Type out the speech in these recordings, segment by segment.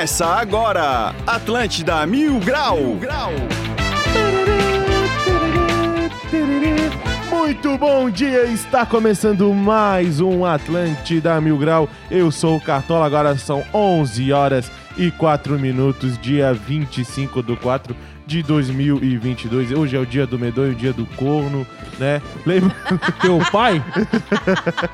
Começa agora, Atlântida Mil Grau. Mil Grau. Muito bom dia, está começando mais um Atlântida Mil Grau. Eu sou o Cartola, agora são 11 horas e 4 minutos, dia 25 do 4 de 2022. Hoje é o dia do medonho, o dia do corno, né? Lembra teu pai?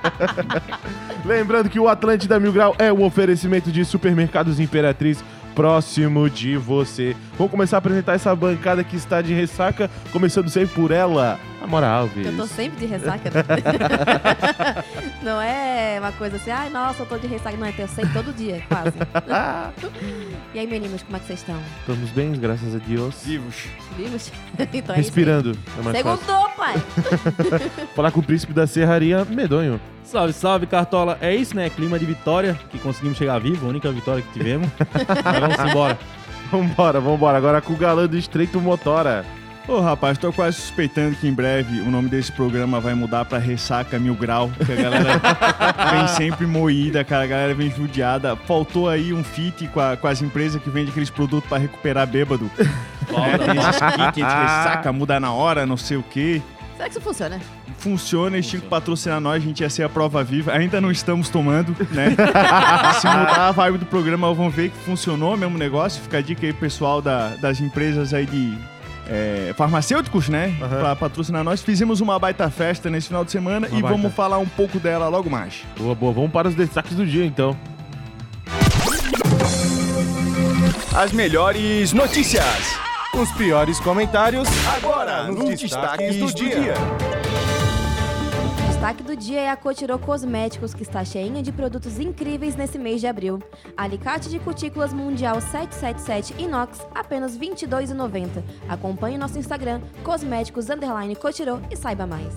Lembrando que o Atlântida Mil Grau é um oferecimento de supermercados Imperatriz próximo de você. Vamos começar a apresentar essa bancada que está de ressaca, começando sempre por ela, Amora Alves. Eu tô sempre de ressaca. né? não é uma coisa assim, ai, nossa, eu tô de ressaca. Não, eu sei todo dia, quase. e aí, meninos, como é que vocês estão? Estamos bem, graças a Deus. Vivos. Vivos? então é Respirando. É. Segundou, pai! Falar com o príncipe da serraria, medonho. Salve, salve, Cartola. É isso, né? Clima de vitória, que conseguimos chegar vivo, a única vitória que tivemos. Mas vamos embora. Vambora, vambora. Agora com o galã do Estreito Motora. Ô rapaz, tô quase suspeitando que em breve o nome desse programa vai mudar pra Ressaca Mil Grau, que a galera vem sempre moída, cara, a galera vem judiada. Faltou aí um fit com, a- com as empresas que vendem aqueles produtos pra recuperar bêbado. É, tem esses kits, ressaca, muda na hora, não sei o quê. Será que isso funciona? Funciona, eles tinham que patrocinar nós, a gente ia ser a prova viva. Ainda não estamos tomando, né? Se mudar a vibe do programa, vão ver que funcionou o mesmo negócio. Fica a dica aí, pessoal da- das empresas aí de é, farmacêuticos, né? Aham. Pra patrocinar nós. Fizemos uma baita festa nesse final de semana Uma e baita. vamos falar um pouco dela logo mais. Boa, boa. Vamos para os destaques do dia, então. As melhores notícias. Os piores comentários. Agora, nos, destaques, do, dia. O destaque do dia é a Cotirô Cosméticos, que está cheinha de produtos incríveis nesse mês de abril. Alicate de cutículas mundial 777 inox, apenas R$ 22,90. Acompanhe nosso Instagram, cosméticos underline Cotirô e saiba mais.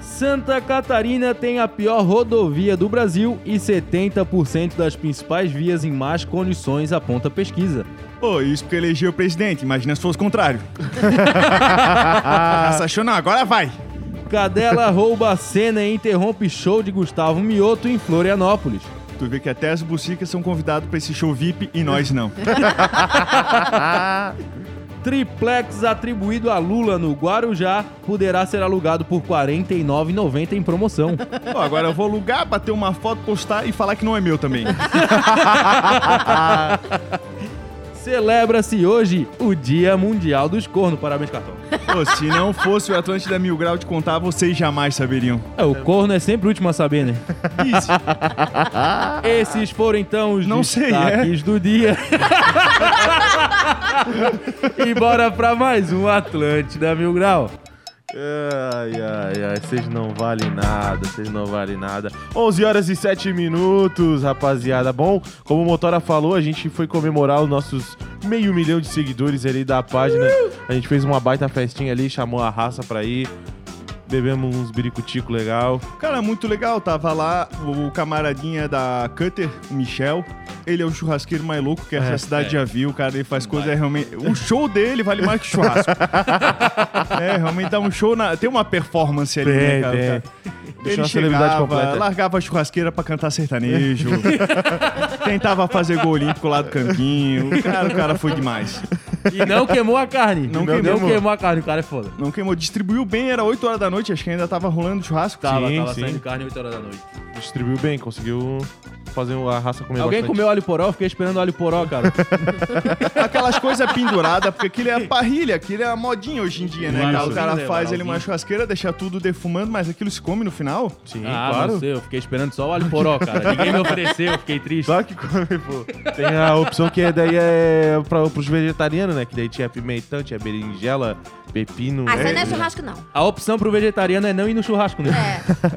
Santa Catarina tem a pior rodovia do Brasil e 70% das principais vias em más condições, aponta a pesquisa. Pô, isso porque elegeu o presidente. Imagina se fosse o contrário. Não, agora vai. Cadela rouba a cena e interrompe show de Gustavo Mioto em Florianópolis. Tu vê que até as bucicas são convidados pra esse show VIP e nós não. Triplex atribuído a Lula no Guarujá poderá ser alugado por R$ 49,90 em promoção. Pô, agora eu vou alugar, bater uma foto, postar e falar que não é meu também. Celebra-se hoje o Dia Mundial dos Cornos. Parabéns, cartão. Pô, se não fosse o Atlântida Mil Grau de contar, vocês jamais saberiam. É, o corno é sempre o último a saber, né? Isso. Esses foram então os Não sei, destaques do dia. e bora pra mais um Atlântida Mil Grau. Ai, ai, ai, vocês não valem nada, vocês não valem nada. 11 horas e 7 minutos, rapaziada. Bom, como o Motora falou, a gente foi comemorar os nossos meio milhão de seguidores ali da página. A gente fez uma baita festinha ali, chamou a raça pra ir. Bebemos uns biricutico legal. Cara, muito legal. Tava lá o camaradinha da Cutter, o Michel. Ele é o churrasqueiro mais louco que essa É, cidade já viu. Cara, ele faz coisa realmente. O show dele vale mais que churrasco. é, realmente dá um show. Na... Tem uma performance ali, né, cara? Cara, Deixou Ele chegava, largava a churrasqueira pra cantar sertanejo. tentava fazer gol olímpico lá do campinho. Cara, o cara foi demais. E não queimou a carne. Não não queimou. queimou a carne, o cara é foda. Não queimou. Distribuiu bem, era 8 horas da noite. Acho que ainda tava rolando churrasco. Tava, Sim, tava sim. saindo carne 8 horas da noite. Distribuiu bem, conseguiu fazer a raça comer Alguém bastante. comeu alho poró? Eu Fiquei esperando alho poró, cara. Aquelas coisas penduradas, porque aquilo é a parrilha, aquilo é a modinha hoje em dia, né? Cara? O cara né? faz ele uma churrasqueira, deixa tudo defumando, mas aquilo se come no final? Sim, ah, claro. não sei, eu fiquei esperando só o alho poró, cara. Ninguém me ofereceu, eu fiquei triste. Claro que come, pô. Tem a opção que é, daí é pra, pros vegetarianos, né? Que daí tinha pimentão, tinha berinjela, pepino. Ah, isso aí não é é, churrasco, não. A opção pro vegetariano é não ir no churrasco, né?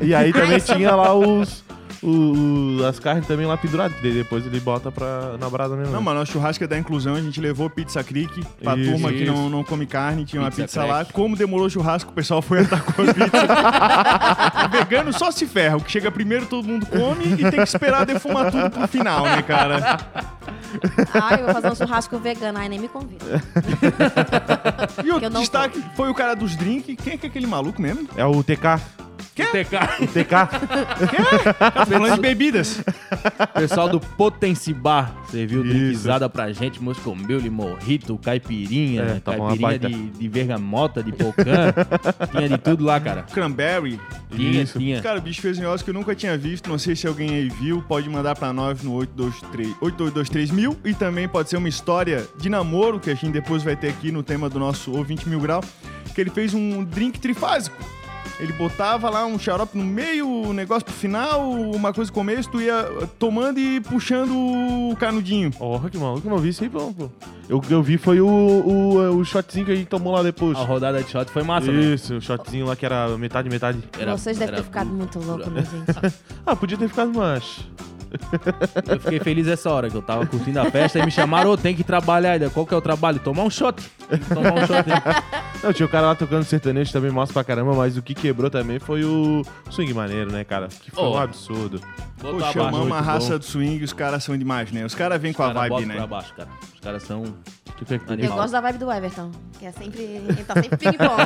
É. E aí também Ah, isso- tinha lá os, o- o- as carnes também lá penduradas, que daí depois ele bota pra, na brasa mesmo. Não, mano, nosso churrasco é da inclusão, a gente levou pizza creek pra Isso, turma que isso. não, não come carne, tinha uma Pizza pizza lá. crack. Como demorou o churrasco, o pessoal foi atacou a pizza. Vegano só se ferra, o que chega primeiro todo mundo come e tem que esperar defumar tudo pro final, né, cara? Ai, eu vou fazer um churrasco vegano. Ai, nem me convida. E o destaque foi o cara dos drinks. Quem é que é aquele maluco mesmo? É o TK. TK. O TK. Tá falando de bebidas. Pessoal do Potenci Bar serviu drinkzada pra gente, moscomil, morrito, caipirinha, É, uma caipirinha de, de vergamota, de pocã. tinha de tudo lá, cara. Cranberry. Tinha, Isso. tinha. Cara, o bicho fez um negócio que eu nunca tinha visto. Não sei se alguém aí viu. Pode mandar pra nós no 823 8223 mil. E também pode ser uma história de namoro que a gente depois vai ter aqui no tema do nosso ouvinte mil grau. Que ele fez um drink trifásico. Ele botava lá um xarope no meio, o negócio pro final, uma coisa no começo, tu ia tomando e puxando o canudinho. Porra, que maluco, eu não vi isso aí, pô. pô. Eu, eu vi foi o, o, o shotzinho que a gente tomou lá depois. A rodada de shot foi massa, né? Isso, o shotzinho lá que era metade, metade. Era- Vocês devem era ter ficado muito loucos, né, gente? Ah, podia ter ficado mais. Eu fiquei feliz essa hora, que eu tava curtindo a festa e me chamaram, ô, tem que trabalhar ainda. Qual que é o trabalho? Tomar um shot. Tem que tomar um shot. hein? Não, tinha o cara lá tocando sertanejo também, massa pra caramba, mas o que quebrou também foi o swing maneiro, né, cara? Que foi Oh. um absurdo. Pô, Botou abaixo. chamamos a raça bom. do swing, os caras são demais, né? Os caras vêm com a Cara, vibe, bota né? pra baixo, cara. Os caras são... Que Eu Animal. gosto da vibe do Everton, que é sempre. Ele tá sempre ping-pong.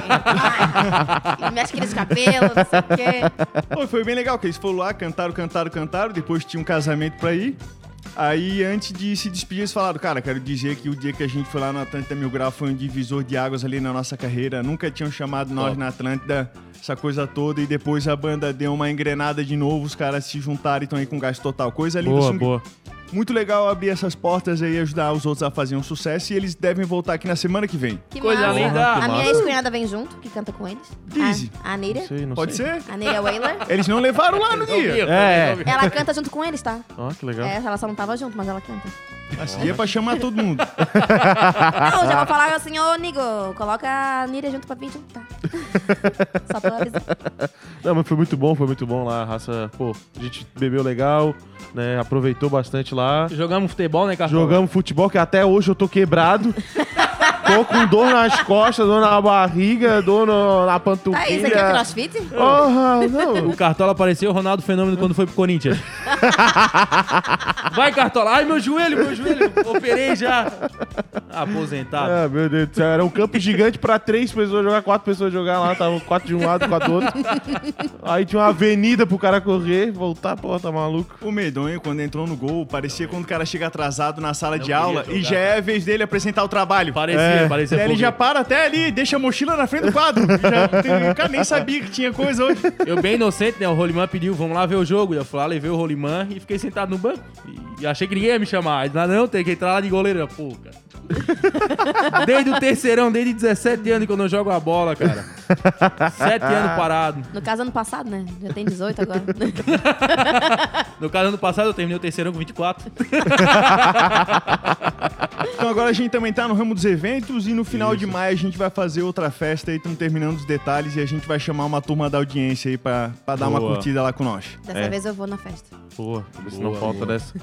Ele mexe aqueles cabelos, não sei o quê. Pô, foi bem legal, que eles foram lá, cantaram, cantaram, cantaram, depois tinha um casamento pra ir. Aí, antes de se despedir, eles falaram, cara, quero dizer que o dia que a gente foi lá no Atlântida Mil Grau foi um divisor de águas ali na nossa carreira. Nunca tinham chamado nós Top. na Atlântida, essa coisa toda, e depois a banda deu uma engrenada de novo, os caras se juntaram e estão aí com gás total. Coisa linda. Boa, assim, boa. Muito legal abrir essas portas aí e ajudar os outros a fazer um sucesso, e eles devem voltar aqui na semana que vem. Que Coisa massa. linda. A minha ex-cunhada vem junto, que canta com eles. Dizzy. A, a Neira. Não sei, não Pode sei. ser? A Neira Whaler. Eles não levaram lá no dia. É. Ela canta junto com eles, tá? Ó, que legal. É, ela só não tava junto, mas ela canta. Esse dia é pra chamar todo mundo. Não, já vou falar assim, ô Nigo, coloca a Neira junto pra vir tá? Só pra avisar. Não, mas foi muito bom, foi muito bom lá. A raça, pô, a gente bebeu legal, né? Aproveitou bastante lá. Jogamos futebol, né, Cartola? Jogamos futebol, que até hoje eu tô quebrado. tô com dor nas costas, dor na barriga, dor no- na panturrilha. Tá, isso aqui é crossfit? Porra, não. O Cartola apareceu o Ronaldo Fenômeno quando foi pro Corinthians. Vai, Cartola. Ai, meu joelho, meu joelho. Operei já. Aposentado. Ah, meu Deus do céu. Era um campo gigante pra três pessoas jogar, quatro pessoas jogar lá. Tava quatro de um lado, quatro do outro. Aí tinha uma avenida pro cara correr, voltar, pô, tá maluco. O Medonho, quando entrou no gol, parecia quando o cara chega atrasado na sala de aula e jogar, já é a vez dele apresentar o trabalho. Parecia, É. parecia Daí ele já para até ali, deixa a mochila na frente do quadro. Já cara nem sabia que tinha coisa hoje. Eu bem inocente, né? O Rolimã pediu, vamos lá ver o jogo. Eu fui lá, levei o Rolimã e fiquei sentado no banco. E, achei que ninguém ia me chamar. Aí, Não, não, tem que entrar lá de goleiro. Pô, cara. Desde o terceirão, desde 17 anos que eu não jogo a bola, cara. Sete anos parado. No caso, ano passado, né? Já tem 18 agora. No caso, ano passado eu terminei o terceirão com 24. Então agora a gente também tá no ramo dos eventos e no final de maio a gente vai fazer outra festa aí, estamos terminando os detalhes e a gente vai chamar uma turma da audiência aí pra, pra dar uma curtida lá com nós. Dessa É. vez eu vou na festa. Pô, se não falta dessa.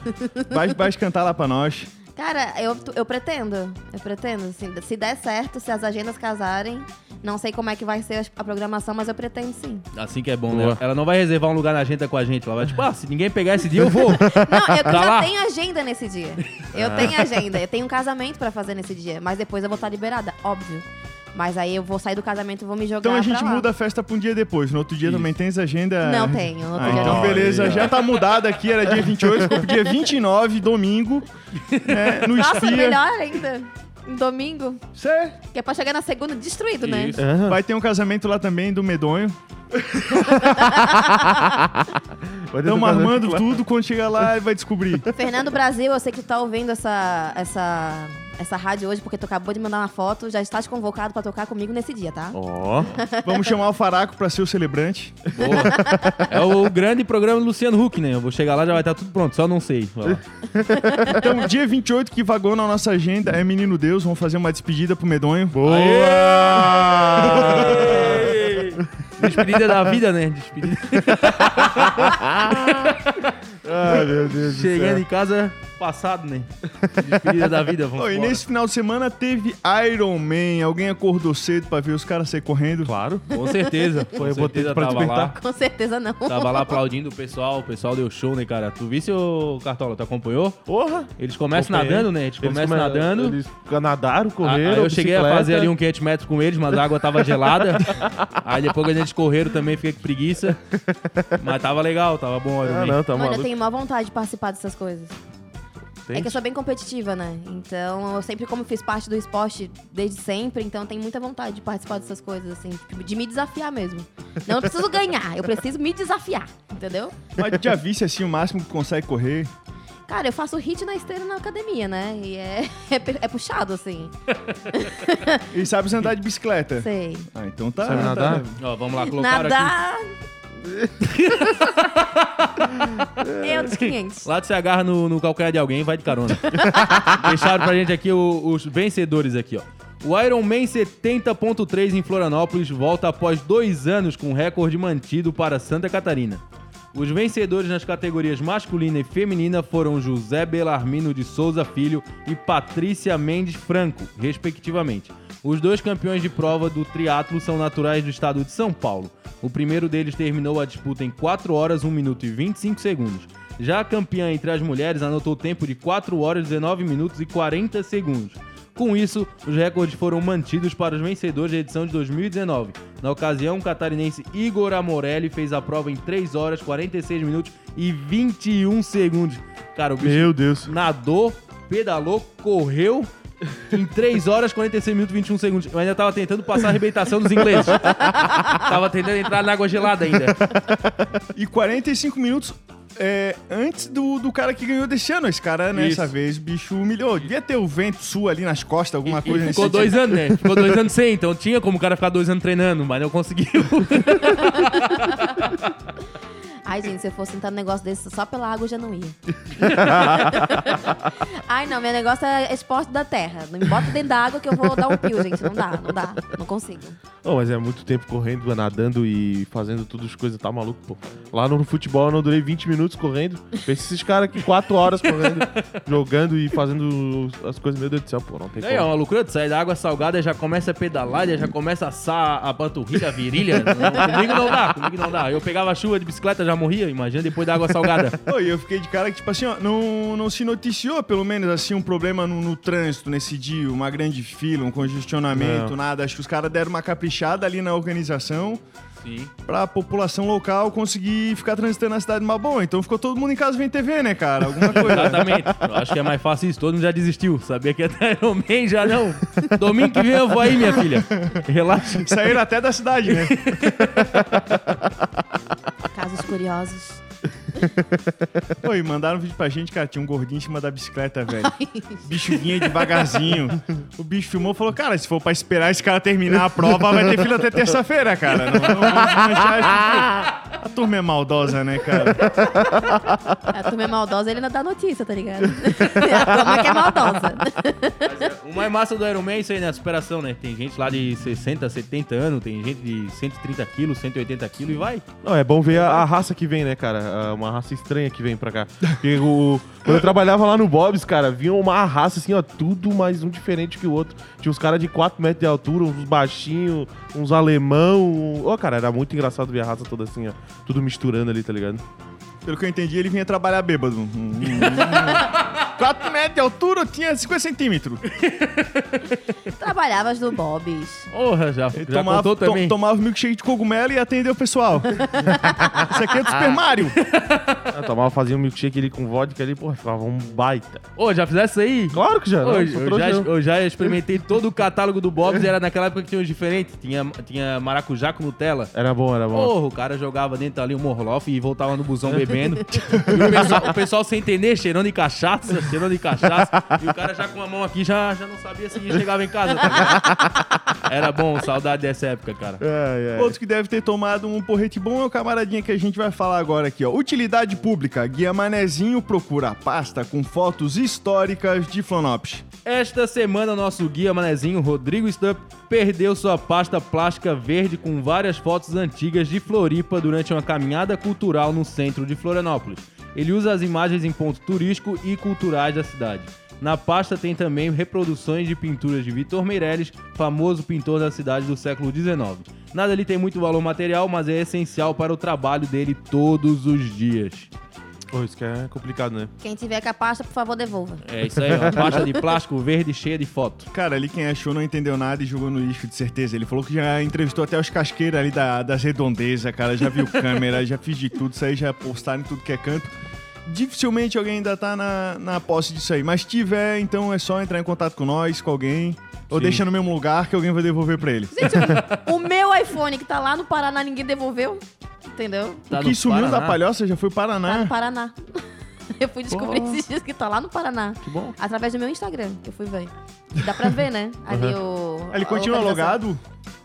Vai, vai cantar lá pra nós. Cara, eu, eu pretendo. Eu pretendo. assim, se der certo, se as agendas casarem. Não sei como é que vai ser a programação, mas eu pretendo sim. Assim que é bom, Boa. né? Ela não vai reservar um lugar na agenda com a gente. Ela vai tipo, ah, se ninguém pegar esse dia, eu vou. Não, eu Tá já lá? tenho agenda nesse dia. Eu tenho agenda. Eu tenho um casamento pra fazer nesse dia. Mas depois eu vou estar liberada, óbvio. Mas aí eu vou sair do casamento e vou me jogar Então a gente pra lá. muda a festa pra um dia depois. No outro dia também tens agenda. Não tenho, no outro Ah, dia então não. beleza, Olha. já tá mudada aqui, era dia 28, ficou pro dia 29, domingo, né, no Nossa, Espia. melhor ainda. Um domingo. Cê Que é pra chegar na segunda destruído, né? Isso. Ah, vai ter um casamento lá também do Medonho. Estamos armando tudo, quando chegar lá vai descobrir. Fernando Brasil, eu sei que tu tá ouvindo essa, essa, essa rádio hoje porque tu acabou de mandar uma foto. Já estás convocado pra tocar comigo nesse dia, tá? Ó, Vamos chamar o Faraco pra ser o celebrante. Boa. É o grande programa do Luciano Huck, né? Eu vou chegar lá já vai estar tudo pronto, só não sei. Então, dia 28 que vagou na nossa agenda é Menino Deus, vamos fazer uma despedida pro Medonho. boa! Despedida da vida, né? Despedida. Ai, meu Deus do Chegando céu. em casa, passado, né? Despedida da vida, vamos Ô, e nesse final de semana teve Iron Man. Alguém acordou cedo pra ver os caras sair correndo? Claro. Com certeza. Foi, eu Com botei certeza pra tava lá. despertar. Com certeza não. Tava lá aplaudindo o pessoal, o pessoal deu show, né, cara? Tu visse o Cartola, tu acompanhou? Porra. Eles começam Acompanhei. nadando, né? Eles começam come- nadando. Eles nadaram, Ah, correram. Aí eu cheguei a bicicleta. fazer ali um 500 metros com eles, mas a água tava gelada. aí depois quando eles correram também fiquei com preguiça. Mas tava legal, tava bom. Iron Ah, Man. não, tá Mano, eu maluco. tenho má vontade de participar dessas coisas. É que eu sou bem competitiva, né? Então, eu sempre, como fiz parte do esporte desde sempre, então eu tenho muita vontade de participar dessas coisas, assim, tipo, de me desafiar mesmo. Não eu preciso ganhar, eu preciso me desafiar, entendeu? Mas já visse assim o máximo que consegue correr? Cara, eu faço hit na esteira na academia, né? E é, é, é puxado, assim. E sabe andar de bicicleta? Sei. Ah, então tá. Sabe tá- nadar? Ó, vamos lá, colocaram aqui. Nadar. Eu dos 500. Lá tu se agarra no, no calcanhar de alguém e vai de carona. Deixaram pra gente aqui o- os vencedores aqui, ó. O Iron Man 70.3 em Florianópolis volta após dois anos com recorde mantido para Santa Catarina. Os vencedores nas categorias masculina e feminina foram José Belarmino de Souza Filho e Patrícia Mendes Franco, respectivamente. Os dois campeões de prova do triatlo são naturais do estado de São Paulo. O primeiro deles terminou a disputa em 4 horas, 1 minuto e 25 segundos. Já a campeã entre as mulheres anotou tempo de 4 horas, 19 minutos e 40 segundos. Com isso, os recordes foram mantidos para os vencedores da edição de 2019. Na ocasião, o catarinense Igor Amorelli fez a prova em 3 horas, 46 minutos e 21 segundos. Cara, o bicho Meu Deus. nadou, pedalou, correu em 3 horas, 46 minutos e 21 segundos. Eu ainda tava tentando passar a arrebentação dos ingleses. tava tentando entrar na água gelada ainda. E 45 minutos é, antes do, do cara que ganhou desse ano. Esse cara, né, Isso. dessa vez, o bicho humilhou. Devia ter o vento sul ali nas costas, alguma E coisa nesse ficou dois anos, né? Ficou dois anos sem, então tinha como o cara ficar dois anos treinando, mas não conseguiu. Ai, gente, se eu fosse entrar num negócio desse só pela água, eu já não ia. Ai, não, meu negócio é esporte da terra. Não me bota dentro da água que eu vou dar um pio, gente. Não dá, não dá. Não consigo. Não, mas é muito tempo correndo, nadando e fazendo tudo as coisas, tá maluco, pô. Lá no futebol eu não durei 20 minutos correndo. Pensa esses caras aqui 4 horas correndo, jogando e fazendo as coisas, meu Deus do céu, pô, não tem É como. uma loucura, tu sai da água salgada, já começa a pedalar, já começa a assar a panturrilha, a virilha. Não, comigo não dá, comigo não dá. Eu pegava chuva de bicicleta, já morria, imagina depois da água salgada. Pô, e eu fiquei de cara que, tipo assim, ó, não, não se noticiou, pelo menos, assim, um problema no, no trânsito nesse dia, uma grande fila, um congestionamento, Não. nada. Acho que os caras deram uma caprichada ali na organização Sim. pra população local conseguir ficar transitando na cidade mais boa. Então ficou todo mundo em casa vendo TV, né, cara? Alguma coisa. Exatamente. Eu acho que é mais fácil isso. Todo mundo já desistiu. Sabia que até Iron Man já não. Domingo que vem eu vou aí, minha filha. Relaxa. Saíram até da cidade, né? Casos curiosos. Pô, e mandaram um vídeo pra gente, cara, tinha um gordinho em cima da bicicleta, velho. O bicho vinha devagarzinho. O bicho filmou e falou, cara, se for pra esperar esse cara terminar a prova, vai ter fila até terça-feira, cara. Não, não vamos manchar esse A turma é maldosa, né, cara? A turma é maldosa, ele ainda dá notícia, tá ligado? A turma que é maldosa. O mais massa do Iron Man é isso aí, né? A superação, né? Tem gente lá de 60, 70 anos, tem gente de 130 quilos, 180 quilos e vai. Não, é bom ver a, a raça que vem, né, cara? Uma raça estranha que vem pra cá. Porque o, quando eu trabalhava lá no Bob's, cara, vinha uma raça assim, ó, tudo mais um diferente que o outro. Tinha uns caras de 4 metros de altura, uns baixinhos, uns alemão. Ô, cara, era muito engraçado ver a raça toda assim, ó. Tudo misturando ali, tá ligado? Pelo que eu entendi, ele vinha trabalhar bêbado. Hum, hum, hum. 4 metros de altura, eu tinha 50 centímetros. Trabalhavas no Bob's. Porra, já, Ele já tomava, contou to- também. tomava milkshake de cogumelo e atendeu o pessoal. Isso aqui é do Super Mario. Eu tomava, fazia um milkshake ali com vodka ali, porra, ficava um baita. Ô, já fizesse isso aí? Claro que já, não, Ô, sou eu, já, eu já experimentei todo o catálogo do Bob's, era naquela época que tinha uns diferentes. Tinha, tinha maracujá com Nutella. Era bom, era bom. Porra, o cara jogava dentro ali um Morloff e voltava no busão E o, pessoal, o pessoal sem entender, cheirando de cachaça, cheirando de cachaça. E o cara já com a mão aqui já, já não sabia se chegava em casa. tá? Era bom, saudade dessa época, cara. Ai, ai. Outro que deve ter tomado um porrete bom é o camaradinha que a gente vai falar agora aqui, ó. Utilidade pública. Guia Manezinho procura a pasta com fotos históricas de Flonopes. Esta semana, nosso guia manezinho, Rodrigo Stupp, perdeu sua pasta plástica verde com várias fotos antigas de Floripa durante uma caminhada cultural no centro de Florianópolis. Ele usa as imagens em pontos turísticos e culturais da cidade. Na pasta tem também reproduções de pinturas de Vitor Meirelles, famoso pintor da cidade do século XIX. Nada ali tem muito valor material, mas é essencial para o trabalho dele todos os dias. Pô, isso que é complicado, né? Quem tiver com a pasta, por favor, devolva. É isso aí, uma pasta de plástico verde cheia de foto. Cara, ali quem achou não entendeu nada e jogou no lixo, de certeza. Ele falou que já entrevistou até os casqueiros ali da, das redondezas, cara. Já viu câmera, já fiz de tudo. Isso aí já postaram em tudo que é canto. Dificilmente alguém ainda tá na, na posse disso aí. Mas se tiver, então é só entrar em contato com nós, com alguém. Ou Sim. deixa no mesmo lugar que alguém vai devolver pra ele. Gente, o, o meu iPhone que tá lá no Paraná, ninguém devolveu. Entendeu? Tá o que sumiu Paraná? da palhoça já foi Tá Paraná. no Paraná. Eu fui descobrir Pô. esses dias que tá lá no Paraná. Que bom. Através do meu Instagram, que eu fui ver. Dá pra ver, né? Ali o. Ele continua logado?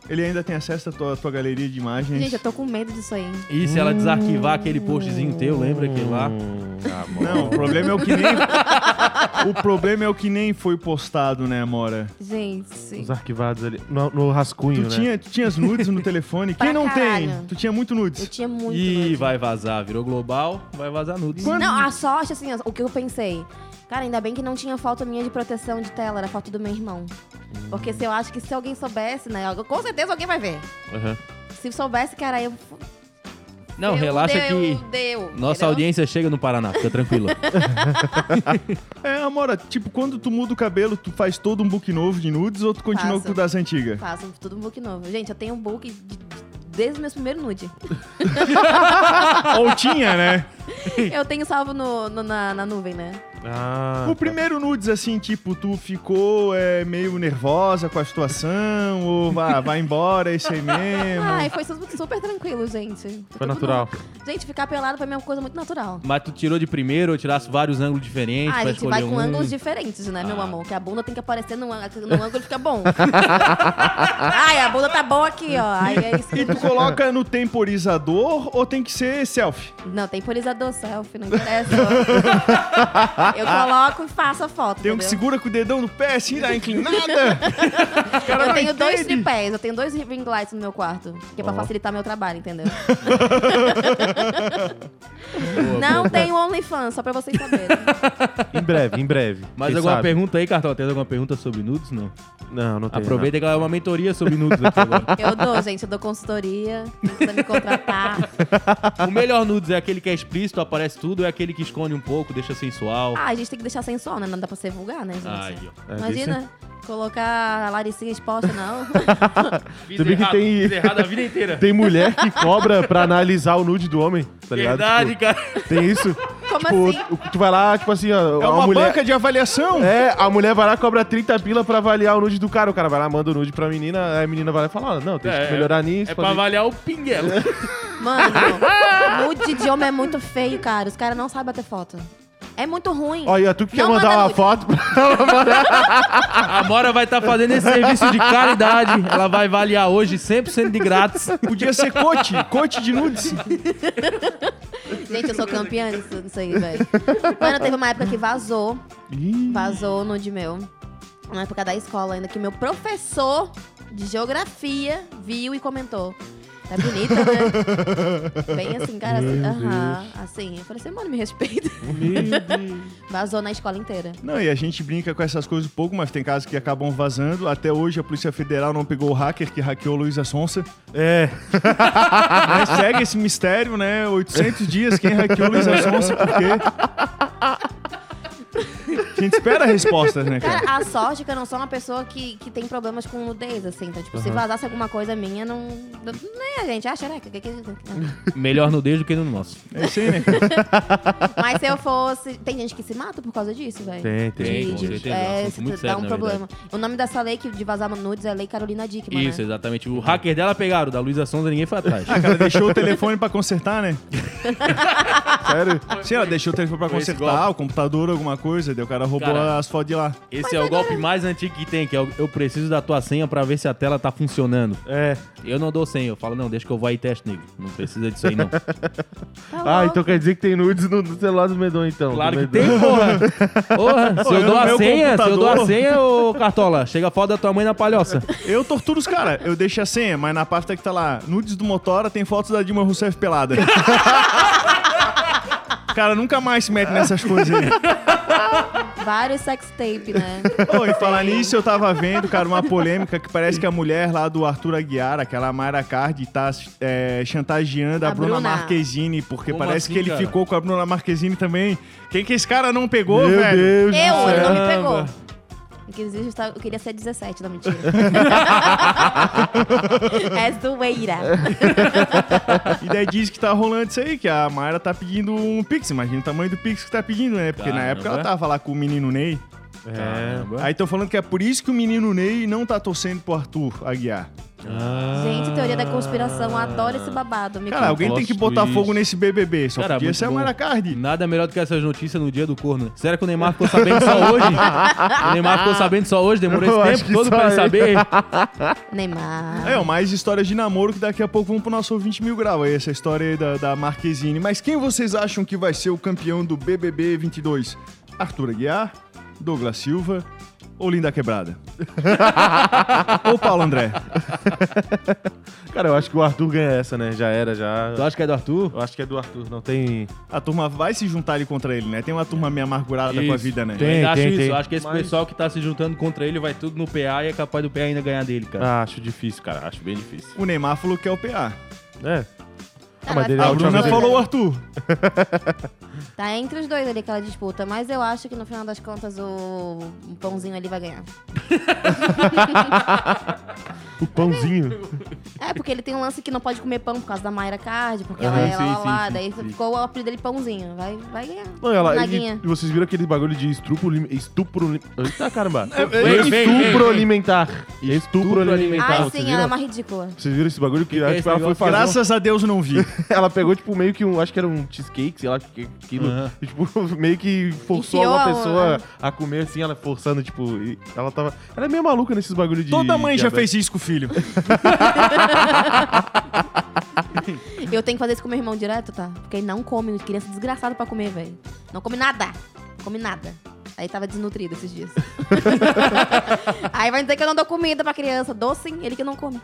Ele ainda tem acesso à tua, tua galeria de imagens? Gente, eu tô com medo disso aí. E se ela desarquivar aquele postzinho teu, lembra aquele lá? Hum, ah, bom. Não, o problema é o que nem. o problema é o que nem foi postado, né, Amora? Gente. Os arquivados ali. No, no rascunho, Tu né? tinha, tu tinhas nudes no telefone? Quem não tem? caralho. Tu tinha muito Eu nudes. tinha muito. Ih, nude. vai vazar. Virou global, vai vazar nudes. Quando- Não, a sorte, assim, o que eu pensei. Cara, ainda bem que não tinha foto minha de proteção de tela, era foto do meu irmão. Porque se eu acho que se alguém soubesse, né? Com certeza alguém vai ver. Aham. Se soubesse, cara, eu. Não, eu relaxa deu, que Deu, nossa entendeu? audiência chega no Paraná, fica tranquila. É, Amora, tipo, quando tu muda o cabelo, tu faz todo um book novo de nudes ou tu continua Faço. com o das antigas? Faço tudo um book novo. Gente, eu tenho um book de- desde o meu primeiro nude. ou tinha, né? eu tenho salvo no, no- na, na nuvem, né? Ah, O primeiro nudes, assim, tipo, tu ficou é, meio nervosa com a situação, ou vai, vai embora, é isso aí mesmo. Ai, foi super, super tranquilo, gente. Foi Tudo natural. Gente, ficar pelado foi uma coisa muito natural. Mas tu tirou de primeiro ou tirasse vários ângulos diferentes Ah, a pra gente vai com um? ângulos diferentes, né, meu Ah. amor? Que a bunda tem que aparecer num, ângulo- num ângulo fica bom. Ai, a bunda tá boa aqui, ó. Aí é isso E tu coloca no temporizador ou tem que ser selfie? Não, temporizador selfie, não interessa. eu coloco e faço a foto, Tem um que segura com o dedão no pé, assim, dá inclinada. Cara Eu não tenho dois entende. tripés, eu tenho dois ring lights no meu quarto. Que é pra Ó. facilitar meu trabalho, entendeu? Boa, Não boa. tem OnlyFans, só pra vocês saberem. Em breve, em breve. Mais Quem alguma sabe? pergunta aí, Cartão? Tem alguma pergunta sobre nudes? Não. Não, não tem. Aproveita que ela é uma mentoria sobre nudes aqui agora. Eu dou, gente, eu dou consultoria. Quiser me contratar. O melhor nudes é aquele que é explícito, aparece tudo, ou é aquele que esconde um pouco, deixa sensual. Ah, a gente tem que deixar sensual, né? Não dá pra ser vulgar, né, gente? Ai, ó. É, Imagina colocar a Laricinha exposta, não. Fiz Tudo bem que errado, tem- fiz errado a vida inteira. Tem mulher que cobra pra analisar o nude do homem, tá ligado? Verdade, Tipo, cara. tem isso. Como tipo, assim? tu vai lá, tipo assim, ó, É a uma mulher... banca de avaliação. É, a mulher vai lá, cobra 30 pila pra avaliar o nude do cara. O cara vai lá, manda o nude pra menina, aí a menina vai lá e fala, não, tem É, que melhorar nisso. É pra fazer- avaliar o pinguelo. Mano, nude de homem é muito feio, cara. Os caras não sabem bater foto. É muito ruim. Olha, tu que quer Não mandar manda uma nude. foto pra... A Mora vai estar fazendo esse serviço de caridade. Ela vai avaliar hoje 100% de grátis. Podia ser coach, coach de nudes. Gente, eu sou campeã nisso, nisso aí, velho. Mano, teve uma época que vazou. Vazou o nude meu. Na época da escola ainda, que meu professor de geografia viu e comentou. Tá bonita, né? Bem assim, cara, assim, aham, assim. Eu falei assim, mano, me respeita. Vazou na escola inteira. Não, e a gente brinca com essas coisas um pouco, mas tem casos que acabam vazando. Até hoje a Polícia Federal não pegou o hacker que hackeou Luísa Sonsa. É, Mas segue esse mistério, né? 800 dias quem hackeou Luísa Sonsa, por quê? A gente espera respostas, né, cara? Cara, a sorte é que eu não sou uma pessoa que, que tem problemas com nudez, assim. Então, tipo, se vazasse alguma coisa minha, não. Não é, gente. Ah, xereca. que- que- que- Melhor nudez do que no nosso. É isso aí, né, cara? Mas se eu fosse. Tem gente que se mata por causa disso, velho. tem, tem. Tem, com De- de- certeza, é um É, assunto se muito dá sério, um na problema. O nome dessa lei que de vazar nudes é Lei Carolina Dickman, Isso, né? exatamente. O hacker dela pegaram, da Luísa Sonza ninguém foi atrás. Ah, cara, deixou o telefone pra consertar, né? Sério? Sim, ela deixou o telefone pra Foi esse consertar, o computador, alguma coisa, daí o cara roubou Cara. as fotos de lá. Esse é o golpe mais antigo que tem, que é o eu preciso da tua senha pra ver se a tela tá funcionando. É. Eu não dou senha, eu falo, não, deixa que eu vou aí e teste, nego. Não precisa disso aí, não. Tá Ah, louco. então quer dizer que tem nudes no, no celular do Medon, então. Claro do que Medon. tem, porra. Porra, se eu eu dou a meu senha, se eu dou a computador- senha, ô Cartola, chega a foto da tua mãe na palhoça. Eu torturo os caras. Eu deixo a senha, mas na pasta que tá lá, nudes do Motora, tem fotos da Dilma Rousseff pelada. Cara, nunca mais se mete nessas coisas aí. Vários sex tape, né? E falar nisso, eu tava vendo, cara, uma polêmica que parece que a mulher lá do Arthur Aguiar, aquela Mayra Card, tá é, chantageando a, A Bruna, Bruna. Marquezine, porque Como parece assim, que ele cara? ficou com a Bruna Marquezine também. Quem que esse cara não pegou, Meu velho? Deus do Eu, ele não me pegou. Caramba. Inclusive, eu estava- eu queria ser 17, não, mentira. é zoeira. E daí diz que tá rolando isso aí, que a Mayra tá pedindo um Pix. Imagina o tamanho do Pix que tá pedindo, né? Porque na Caramba. época ela tava lá com o menino Ney. É. Aí estão falando que é por isso que o menino Ney não tá torcendo pro Arthur Aguiar. Gente, teoria da conspiração, adoro esse babado. Me Cara, conta. alguém tem que botar twist. fogo nesse BBB. Só Cara, podia ser a Card. Nada melhor do que essas notícias no dia do corno. Será que o Neymar ficou sabendo só hoje? o Neymar ficou sabendo só hoje? Demorou Eu esse tempo todo pra ele saber? Neymar. É, mais histórias de namoro que daqui a pouco vão pro nosso 20 mil grau aí, essa história aí da, da Marquezine. Mas quem vocês acham que vai ser o campeão do BBB 22? Arthur Aguiar, Douglas Silva ou Linda Quebrada? ou Paulo André? Cara, eu acho que o Arthur ganha essa, né? Já era, já. Tu acha que é do Arthur? Eu acho que é do Arthur, não tem. A turma vai se juntar ali contra ele, né? Tem uma turma meio amargurada com a Isso. vida, né? Tem. Eu ainda acho isso. tem. Eu acho que esse Mas- pessoal que tá se juntando contra ele vai tudo no PA e é capaz do PA ainda ganhar dele, cara. Ah, acho difícil, cara. Acho bem difícil. O Neymar falou que é o PA. É. Ah, mas dele é A a Bruna falou o Arthur. Tá entre os dois ali aquela disputa, mas eu acho que no final das contas o, pãozinho ali vai ganhar. O pãozinho. É, porque ele tem um lance que não pode comer pão por causa da Mayra Card, porque ela Aham, é sim, lá, sim, lá, sim, daí sim. ficou o apelido dele pãozinho. Vai, vai ganhar. Não, ela, Naguinha. e vocês viram aquele bagulho de estupro, lim- estupro, lim- eita caramba, é, Vem, vem, estupro vem. alimentar, estupro alimentar, Ai, vocês sim, ela é uma ridícula. Vocês viram esse bagulho que, que é tipo, esse ela foi negócio? fazer, um- Graças a Deus não vi. ela pegou tipo meio que um, acho que era um cheesecake, sei lá, que aquilo, Aham. e, tipo meio que forçou Enfiou uma a- pessoa a comer assim, ela forçando, tipo, e ela tava, ela é meio maluca nesses bagulho de Toda mãe já fez isso com o filho. Eu tenho que fazer isso com meu irmão direto, tá? Porque ele não come, criança desgraçada pra comer, velho. Não come nada. Come nada. Aí tava desnutrido esses dias. Aí vai dizer que eu não dou comida pra criança. Sim, ele que não come.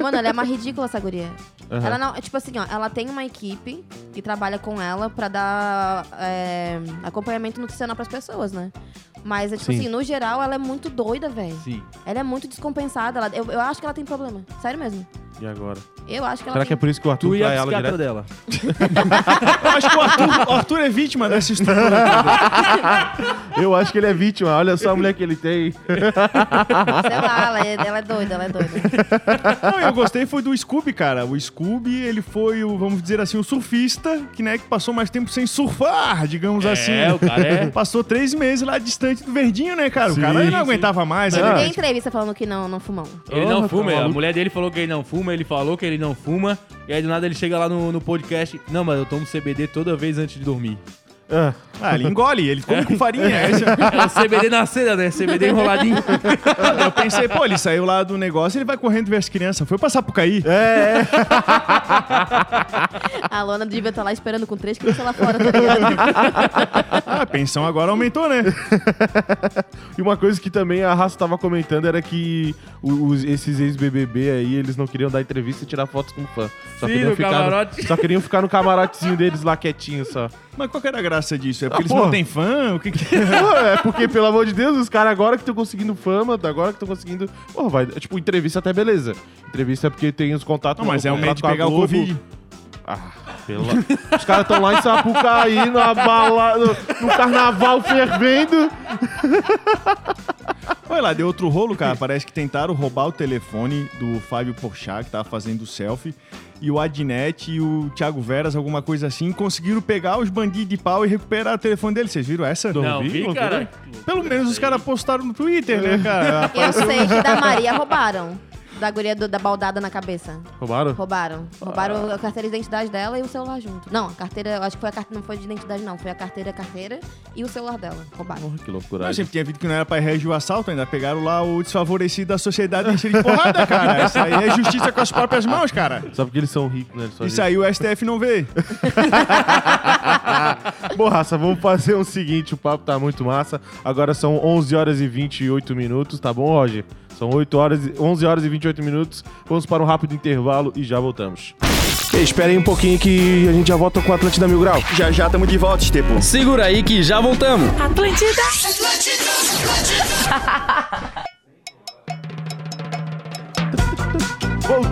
Mano, ela é uma ridícula, essa guria. Aham. Ela não, tipo assim, ó, ela tem uma equipe que trabalha com ela pra dar é, acompanhamento nutricional pras pessoas, né? Mas, é, tipo Sim. assim, no geral, ela é muito doida, velho. Sim. Ela é muito descompensada. Ela- eu, eu acho que ela tem problema. Sério mesmo. E agora? Eu acho que ela Será tem. que é por isso que o Arthur Tu e a trai ela psiquiatra direto? dela. Eu acho que o Arthur, o Arthur é vítima dessa história. Eu acho que ele é vítima, olha só a mulher que ele tem. Sei lá, ela é, ela é doida, ela é doida. Não, eu gostei foi do Scooby, cara. O Scooby, ele foi o, vamos dizer assim, o surfista que, né, que passou mais tempo sem surfar, digamos assim. o cara é- Passou três meses lá distante do verdinho, né, cara? Sim, o cara não sim. aguentava mais. Ah. né? Tem entrevista falando que não, não fumam. Ele Oh, não tá fuma, a maluco. mulher dele falou que ele não fuma, ele falou que ele não fuma, e aí do nada ele chega lá no, no podcast, não, mas eu tomo CBD toda vez antes de dormir. Ah, Ah, ele engole, ele come com farinha. Esse- É o CBD na seda, né? CBD enroladinho. Eu pensei, pô, ele saiu lá do negócio, ele vai correndo ver as crianças. Foi passar pro cair. é, é. A Lona devia estar lá esperando com três crianças lá fora, tá ligado? Ah, a pensão agora aumentou, né? E uma coisa que também a Raça tava comentando era que o- os- esses ex-BBB aí, eles não queriam dar entrevista e tirar fotos com fã. Só Sim, queriam no ficar camarote. só queriam ficar no camarotezinho deles lá quietinho só. Mas qual que era a graça disso? É porque Ah, eles porra. não têm fã? O que que... Pô, é porque, pelo amor de Deus, os caras agora que estão conseguindo fama, agora que estão conseguindo. Pô, vai. Tipo, entrevista até beleza. Entrevista é porque tem os contatos Não, mas é o contrato de pegar o. Covid. Ah, pela... Os caras estão lá em Sapucaí, na bala, no, no carnaval fervendo. Olha lá, deu outro rolo, cara. Parece que tentaram roubar o telefone do Fábio Porchat, que tava fazendo selfie. E o Adnet e o Thiago Veras, alguma coisa assim, conseguiram pegar os bandidos de pau e recuperar o telefone dele. Vocês viram essa? Não, vi, vi, cara. Pelo menos os caras postaram no Twitter, né, cara? Eu sei que da Maria roubaram. Da guria do- da baldada na cabeça. Roubaram? Roubaram. Roubaram a carteira de identidade dela e o celular junto. Não, a carteira, eu acho que foi a carteira, não foi de identidade, não. Foi a carteira, a carteira e o celular dela. Roubaram. Porra, que loucura. Eu sempre tinha visto que não era pra reagir o assalto, ainda pegaram lá o desfavorecido da sociedade e encheram de porrada, cara. Isso aí é justiça com as próprias mãos, cara. Só porque eles são ricos, né? Eles só Isso aí o STF não vê. Bom, raça, vamos fazer o seguinte, o papo tá muito massa. Agora são 11 horas e 28 minutos, tá bom, Roger? São 8 horas, e- 11 horas e 28 minutos. Vamos para um rápido intervalo e já voltamos. Espera aí um pouquinho que a gente já volta com o Atlântida Mil Grau. Já já tamo de volta, Estepo. Segura aí que já voltamos. Atlântida.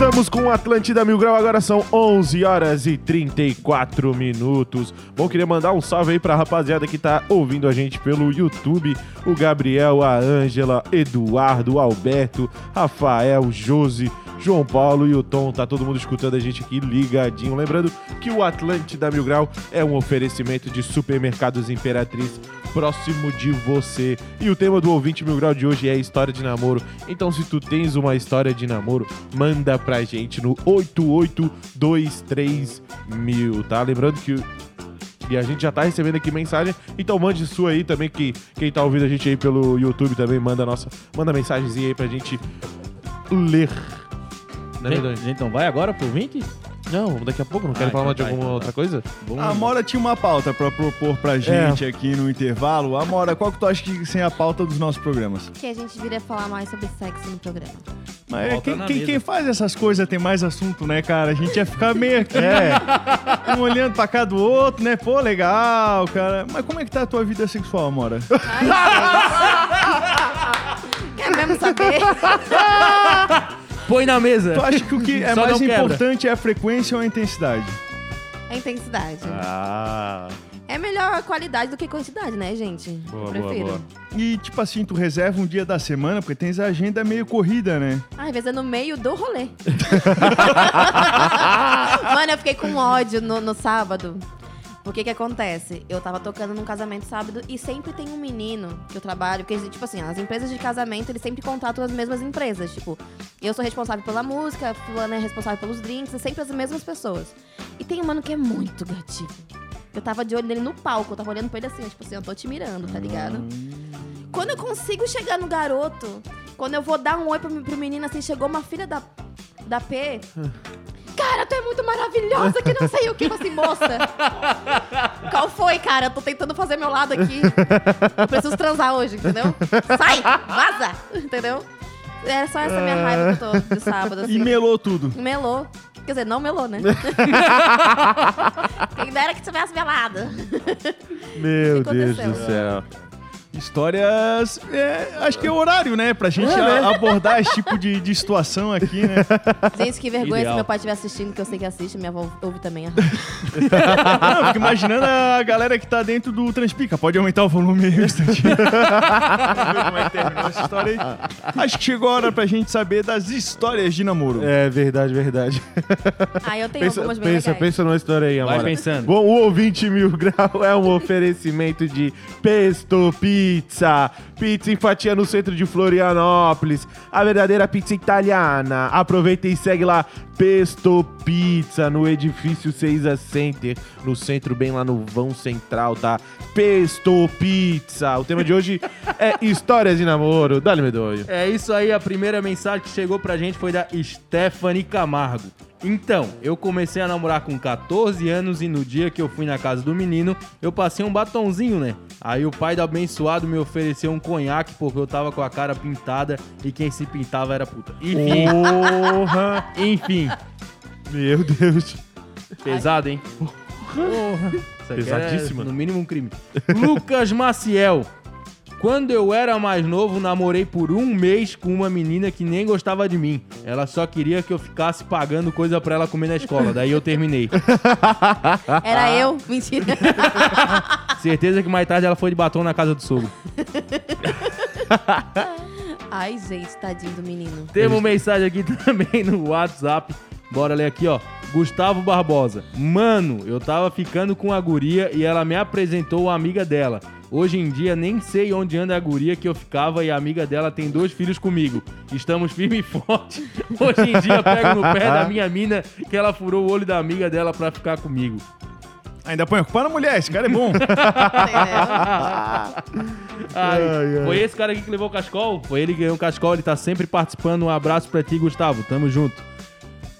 Voltamos com o Atlântida Mil Grau, agora são 11 horas e 34 minutos. Bom, queria mandar um salve aí pra rapaziada que tá ouvindo a gente pelo YouTube. O Gabriel, a Ângela, Eduardo, Alberto, Rafael, Josi, João Paulo e o Tom. Tá todo mundo escutando a gente aqui ligadinho. Lembrando que o Atlântida Mil Grau é um oferecimento de supermercados Imperatriz próximo de você. E o tema do ouvinte mil grau de hoje é história de namoro. Então, se tu tens uma história de namoro, manda pra gente no 8823mil, tá? Lembrando que e a gente já tá recebendo aqui mensagem, então mande sua aí também, que quem tá ouvindo a gente aí pelo YouTube também manda nossa, manda mensagenzinha aí pra gente ler. Né, Gente, Medonho? gente, então vai agora pro 20? Não, daqui a pouco, não quero Ah, falar então de alguma então outra coisa? Vamos- A Amora tinha uma pauta pra propor pra gente aqui no intervalo. Amora, qual que tu acha que sem a pauta dos nossos programas? Que a gente viria falar mais sobre sexo no programa. Mas é, quem, quem, quem faz essas coisas tem mais assunto, né, cara? A gente ia ficar meio aqui, É, um olhando pra cá do outro, né? Pô, legal, cara. Mas como é que tá a tua vida sexual, Amora? Quer mesmo saber? Põe na mesa. Tu acha que o que é Só mais não quebra. importante é a frequência ou a intensidade? A intensidade. ah, É melhor a qualidade do que quantidade, né, gente? Boa, Eu boa, prefiro. boa. E, tipo assim, tu reserva um dia da semana, porque tens a agenda meio corrida, né? Ah, às vezes é no meio do rolê. Mano, eu fiquei com ódio no, no sábado. Porque que acontece? Eu tava tocando num casamento sábado e sempre tem um menino que eu trabalho, porque, tipo assim, as empresas de casamento, eles sempre contratam as mesmas empresas. Tipo, eu sou responsável pela música, fulano é responsável pelos drinks, é sempre as mesmas pessoas. E tem um mano que é muito gatinho. Eu tava de olho nele no palco, eu tava olhando pra ele assim, tipo assim, eu tô te mirando, tá ligado? Quando eu consigo chegar no garoto, quando eu vou dar um oi pro, pro menino, assim, chegou uma filha da, da P. Cara, tu é muito maravilhosa, que não sei o que. Assim, moça. Qual foi, cara? Eu tô tentando fazer meu lado aqui. Eu preciso transar hoje, entendeu? Sai! Vaza! Entendeu? É só essa minha raiva que eu tô de sábado, assim. E melou tudo. Melou. Quer dizer, não melou, né? Quem dera que tivesse melado. meu Deus do céu. Histórias. é, acho que é o horário, né? Pra gente a- abordar esse tipo de, de situação aqui, né? Gente, que vergonha Ideal. se meu pai estiver assistindo, que eu sei que assiste, minha avó ouve também. Não, fico imaginando a galera que tá dentro do Transpica. Pode aumentar o volume aí um instantinho. Vamos ver como é que terminou essa história aí. Acho que chegou a hora pra gente saber das histórias de namoro. É verdade, verdade. Ah, eu tenho Pensa, algumas bem pensa, legais. pensa numa história aí, Vai Amora. pensando. Bom, o ouvinte mil grau é um oferecimento de Pesto Pizza. Pizza em fatia no centro de Florianópolis. A verdadeira pizza italiana. Aproveita e segue lá Pesto Pizza no edifício 6 Center, no centro, bem lá no vão central, tá? Pesto Pizza. O tema de hoje é histórias de namoro. Dá-lhe medonho. É isso aí, a primeira mensagem que chegou pra gente foi da Stephanie Camargo. Então, eu comecei a namorar com 14 anos e no dia que eu fui na casa do menino, eu passei um batonzinho, né? Aí o pai do abençoado me ofereceu um conhaque porque eu tava com a cara pintada e quem se pintava era puta. Enfim, Porra! enfim. Meu Deus. Pesado, hein? Porra. Aqui Pesadíssima. É, no mínimo um crime. Lucas Maciel. Quando eu era mais novo, namorei por um mês com uma menina que nem gostava de mim. Ela só queria que eu ficasse pagando coisa pra ela comer na escola. Daí eu terminei. Era eu. Mentira. Certeza que mais tarde ela foi de batom na casa do sogro. Ai, gente, tadinho do menino. Temos mensagem aqui também no WhatsApp. Bora ler aqui, ó. Gustavo Barbosa. Mano, eu tava ficando com a guria e ela me apresentou a amiga dela. Hoje em dia nem sei onde anda a guria que eu ficava e a amiga dela tem dois filhos comigo. Estamos firme e forte. Hoje em dia pego no pé da minha mina que ela furou o olho da amiga dela pra ficar comigo. Ainda põe a culpa na mulher, esse cara é bom. Ai. Foi esse cara aqui que levou o cascol? Foi ele que ganhou o cascol, ele tá sempre participando. Um abraço pra ti, Gustavo. Tamo junto.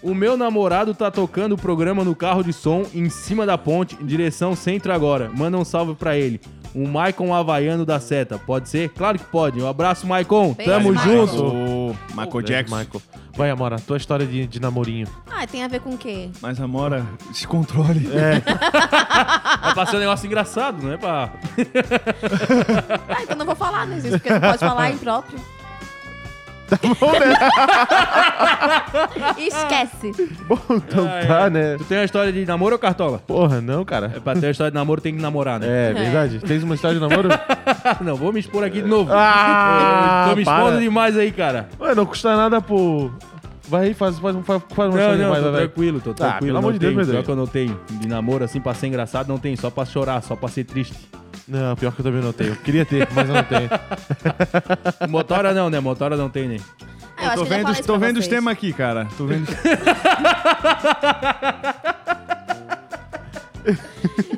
O meu namorado tá tocando o programa no carro de som em cima da ponte, em direção centro agora. Manda um salve pra ele. O Maicon Havaiano da Seta. Pode ser? Claro que pode. Um abraço, Maicon. Beijo, Tamo Maicon. junto. O Michael Jackson. Michael. Vai, Amora, tua história de, de namorinho. Ah, tem a ver com o quê? Mas Amora, se controle. Vai pra ser um negócio engraçado, não é pra... Ah, então não vou falar, né? gente? Porque não pode falar impróprio. Esquece. Bom, então Ai, tá, ai. né? Tu tem uma história de namoro ou cartola? Porra, não, cara. É pra ter uma história de namoro tem que namorar, né? É, verdade. Tens uma história de namoro? não, vou me expor aqui de novo. Ah, Tô me expondo para. demais aí, cara. Ué, não custa nada, pô. Vai aí, faz, faz, faz, faz uma Não, história não, mais, tô vai, vai. tranquilo, tô tranquilo. pelo amor não de Deus, tenho. meu Pior que eu não tenho. De namoro assim, pra ser engraçado, não tem. Só pra chorar, só pra ser triste. Não, pior que eu também não tenho. Queria ter, mas eu não tenho. Motora não, né? Motora não tem, né? Ah, eu Eu acho tô que ele já vendo, isso tô pra vendo os vocês. temas aqui, cara. Tô vendo.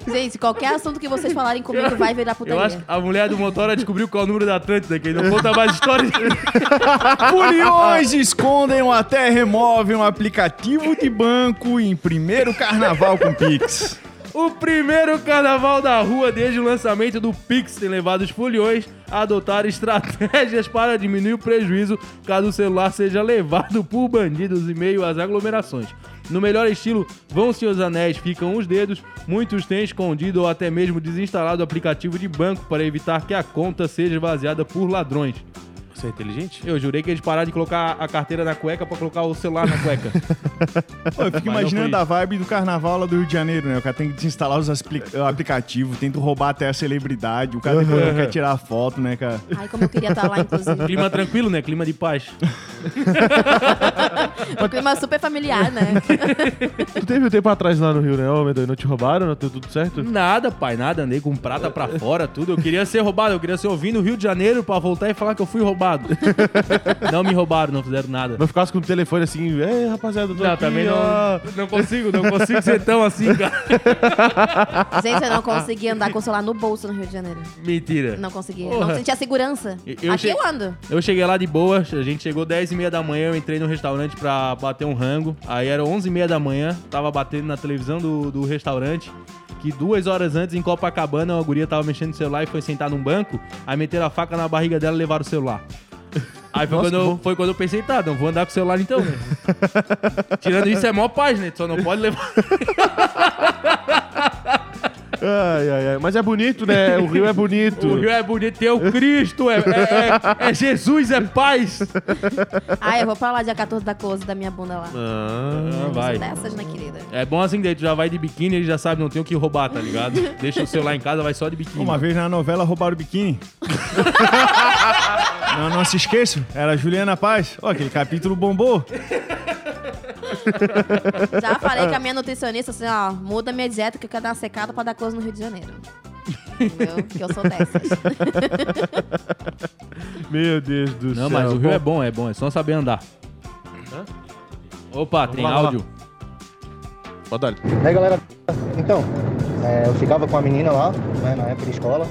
Gente, qualquer assunto que vocês falarem comigo vai virar Eu putaria. acho que a mulher do Motora descobriu qual é o número da Atlântida, que ele não conta mais histórias. Foliões escondem ou até removem um aplicativo de banco em primeiro carnaval com Pix. O primeiro carnaval da rua desde o lançamento do Pix tem levado os foliões a adotar estratégias para diminuir o prejuízo caso o celular seja levado por bandidos em meio às aglomerações. No melhor estilo, vão-se os anéis, ficam os dedos, muitos têm escondido ou até mesmo desinstalado o aplicativo de banco para evitar que a conta seja esvaziada por ladrões. Você é inteligente? Eu jurei que eles pararam de colocar a carteira na cueca para colocar o celular na cueca. Pô, eu fico não imaginando a vibe do carnaval lá do Rio de Janeiro, né? O cara tem que desinstalar os apli- o aplicativo, tenta roubar até a celebridade. O cara depois não quer tirar foto, né, cara? Ai, como eu queria estar lá, inclusive. Clima tranquilo, né? Clima de paz. Um clima super familiar, né? Tu teve um tempo atrás lá no Rio, né? Ô, Deus, não te roubaram? Não deu tudo certo? Nada, pai, nada. Andei com prata pra fora, tudo. Eu queria ser roubado, eu queria ser ouvindo no Rio de Janeiro pra voltar e falar que eu fui roubado. não me roubaram, não fizeram nada. Não ficasse com o telefone assim, ei, rapaziada, tô Não, aqui, também ó." não, não consigo, não consigo ser tão assim, cara. Gente, eu não conseguia andar com o celular no bolso no Rio de Janeiro. Mentira. Não conseguia. Porra. Não sentia segurança. Eu- eu Aqui eu ando. Eu cheguei lá de boa, a gente chegou 10 e meia da manhã, eu entrei no restaurante pra bater um rango. Aí era 11 e meia da manhã, tava batendo na televisão do, do restaurante. Que duas horas antes, em Copacabana, uma guria tava mexendo no celular e foi sentar num banco. Aí meteram a faca na barriga dela e levaram o celular. Aí foi, Nossa, quando eu, foi quando eu pensei, tá, não vou andar com o celular então, né? Tirando isso, é mó né? Tu Só não pode levar. Ai, ai, ai. Mas é bonito, né? O Rio é bonito. O Rio é bonito, tem o Cristo, é, é- é- é Jesus, é paz. Ai, eu vou pra lá dia 14 da close da minha bunda lá. Ah, Ah, vai. Dessas, né, querida? É bom assim, daí tu já vai de biquíni, ele já sabe, não tem o que roubar, tá ligado? Deixa o celular em casa, vai só de biquíni. Uma vez na novela roubaram o biquíni. não, não se esqueçam, era a Juliana Paz. Ó, aquele capítulo bombou. Já falei com a minha nutricionista assim, ó, muda minha dieta que eu quero dar uma secada pra dar close no Rio de Janeiro. Entendeu? Que eu sou dessas. meu Deus do Não, céu. mas o Rio é bom, é bom, é só saber andar. Opa, tem lá, vamos lá. áudio. Pode dar. E aí galera, então, é, eu ficava com a menina lá, né, na época de escola.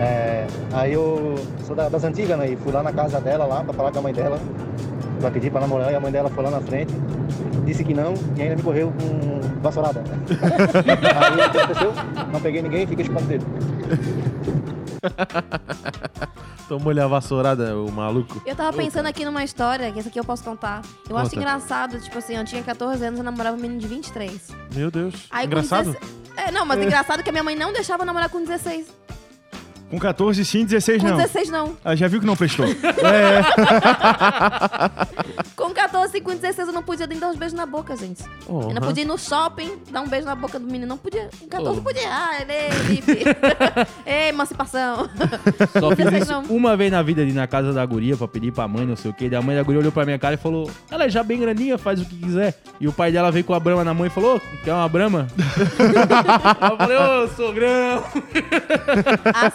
É, aí eu sou da- das antigas, né? E fui lá na casa dela lá pra falar com a mãe dela, pra pedir pra namorar, e a mãe dela foi lá na frente, disse que não, e ainda me correu com vassourada. aí o que aconteceu? Não peguei ninguém e fiquei chupando o dedo. Tomou ele a vassourada, o maluco. Eu tava pensando aqui numa história, que essa aqui eu posso contar. Eu acho Conta. engraçado, tipo assim, eu tinha 14 anos e namorava um menino de 23. Meu Deus. Aí, Engraçado? 16 É, não, mas engraçado que a minha mãe não deixava eu namorar com 16. Com 14 sim, 16 Com não. 16 não. Ah, já viu que não prestou. Com 14 e com 16 eu não podia nem dar uns beijos na boca, gente. Eu não podia ir no shopping, dar um beijo na boca do menino. Não podia. Com 14 Oh. podia. Ah, ele, Lipe. Ei, emancipação. Só fiz 16 isso não. uma vez na vida ali na casa da guria pra pedir pra mãe, não sei o quê. Daí a mãe da guria olhou pra minha cara e falou: Ela é já bem grandinha, faz o que quiser. E o pai dela veio com a brama na mão e falou: "Ô, Quer uma brama? eu falei: Ô, sogrão.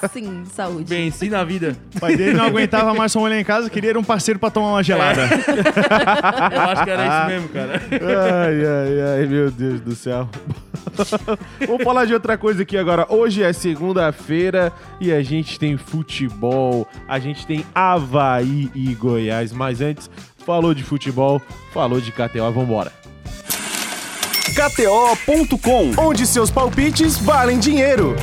Assim em saúde. Venci na vida. O pai dele não aguentava mais sua mulher em casa, queria um parceiro pra tomar uma gelada. Eu acho que era isso mesmo, cara. Ai, ai, ai, meu Deus do céu. Vamos falar de outra coisa aqui agora. Hoje é segunda-feira e a gente tem futebol, a gente tem Havaí e Goiás. Mas antes, falou de futebol, falou de KTO, vambora. KTO.com, onde seus palpites valem dinheiro.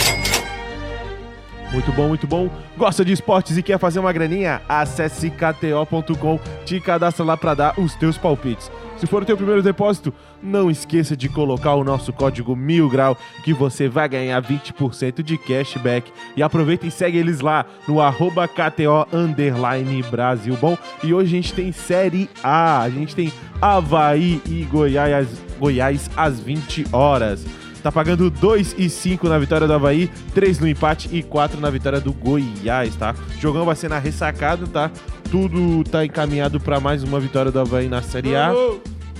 Muito bom, muito bom. Gosta de esportes e quer fazer uma graninha? Acesse kto.com, te cadastra lá pra dar os teus palpites. Se for o teu primeiro depósito, não esqueça de colocar o nosso código mil grau que você vai ganhar 20% de cashback. E aproveita e segue eles lá no arroba KTO Brasil. Bom, e hoje a gente tem Série A, a gente tem Havaí e Goiás, Goiás às 20 horas. Tá pagando 2 e 5 na vitória do Havaí, 3 no empate e 4 na vitória do Goiás, tá? O jogão vai ser na ressacada, tá? Tudo tá encaminhado pra mais uma vitória do Havaí na Série A,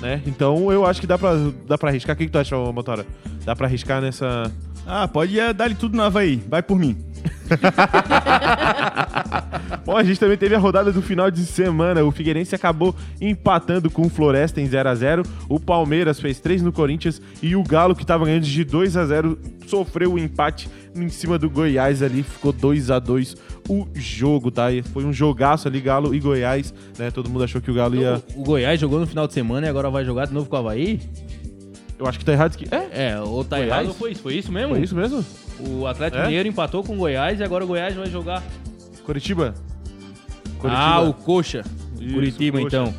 né? Então eu acho que dá pra, dá pra arriscar. O que, que tu acha, Motora? Dá pra arriscar nessa... Ah, pode é, dar-lhe tudo no Havaí. Vai por mim. Bom, a gente também teve a rodada do final de semana. O Figueirense acabou empatando com o Floresta em 0 a 0 O Palmeiras fez 3 no Corinthians e o Galo, que estava ganhando de 2 a 0 sofreu o empate em cima do Goiás ali. Ficou 2 a 2 o jogo, tá? E foi um jogaço ali, Galo e Goiás, né? Todo mundo achou que o Galo ia... O Goiás jogou no final de semana e agora vai jogar de novo com o Havaí? Eu acho que tá errado. Que... É? É, ou tá Goiás? errado ou foi isso? Foi isso mesmo? Foi isso mesmo? O Atlético É? Mineiro empatou com o Goiás e agora o Goiás vai jogar. Curitiba? Ah, o Coxa. Isso, Curitiba, Coxa. então.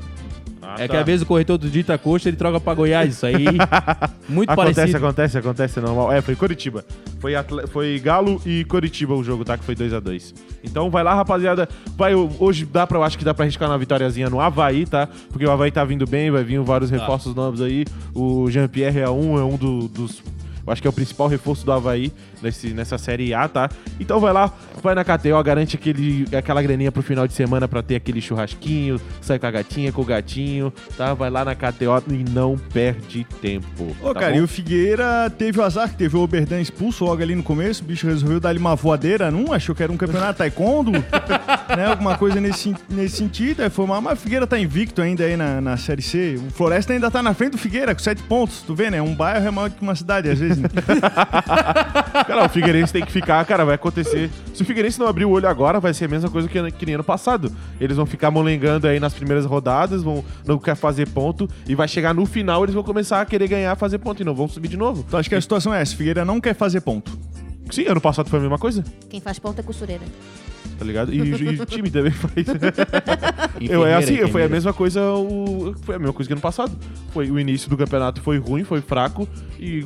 Ah, é tá. que às vezes o corretor do dita Coxa ele troca pra Goiás. Isso aí. muito Acontece, parecido. acontece, acontece, é normal. É, foi Curitiba. Foi, Atle- foi Galo e Curitiba o jogo, tá? Que foi 2 a 2 Então vai lá, rapaziada. Vai, hoje dá pra, eu acho que dá pra arriscar uma vitóriazinha no Havaí, tá? Porque o Havaí tá vindo bem, vai vir vários reforços novos aí. O Jean-Pierre é um, é um do- dos. Eu acho que é o principal reforço do Havaí nesse, nessa Série A, tá? Então vai lá, vai na KTO, garante aquele, aquela graninha pro final de semana pra ter aquele churrasquinho, sai com a gatinha, com o gatinho, tá? Vai lá na KTO e não perde tempo. Ô, tá cara, bom? e o Figueira teve o azar que teve o Oberdan expulso logo ali no começo. O bicho resolveu dar-lhe uma voadeira, não? Achou que era um campeonato taekwondo, né? Alguma coisa nesse, nesse sentido. Aí foi uma, mas o Figueira tá invicto ainda aí na, na Série C. O Floresta ainda tá na frente do Figueira, com sete pontos. Tu vê, né? Um bairro é maior que uma cidade, às vezes. Né? Cara, o Figueirense tem que ficar, cara, vai acontecer. Se o Figueirense não abrir o olho agora, vai ser a mesma coisa que, que nem ano passado. Eles vão ficar molengando aí nas primeiras rodadas, vão não quer fazer ponto, e vai chegar no final, eles vão começar a querer ganhar, fazer ponto, e não vão subir de novo. Então acho que a situação é essa. Figueira não quer fazer ponto. Sim, ano passado foi a mesma coisa, Quem faz ponta é costureira. tá ligado? E, e o time também faz. Eu, é assim, foi a mesma coisa, o, foi a mesma coisa que ano passado. Foi, o início do campeonato foi ruim, foi fraco, e